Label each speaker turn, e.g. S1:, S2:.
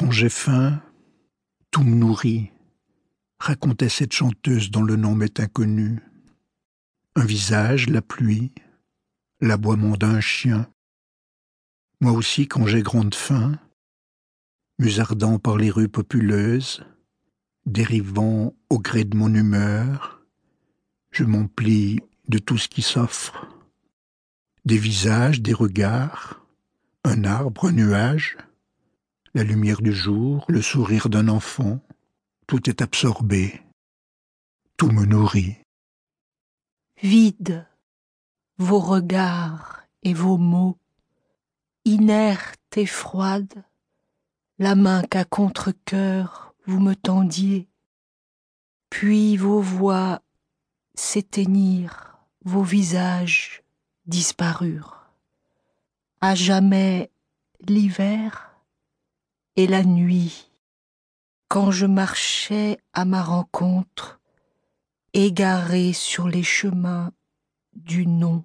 S1: Quand j'ai faim, tout me nourrit, racontait cette chanteuse dont le nom m'est inconnu. Un visage, la pluie, l'aboiement d'un chien. Moi aussi, quand j'ai grande faim, musardant par les rues populeuses, dérivant au gré de mon humeur, je m'emplis de tout ce qui s'offre. Des visages, des regards, un arbre, un nuage, la lumière du jour, le sourire d'un enfant, tout est absorbé, tout me nourrit.
S2: Vide, vos regards et vos mots, inerte et froide, la main qu'à contre-cœur vous me tendiez, puis vos voix s'éteignirent, vos visages disparurent. À jamais l'hiver et la nuit, quand je marchais à ma rencontre, égaré sur les chemins du nom.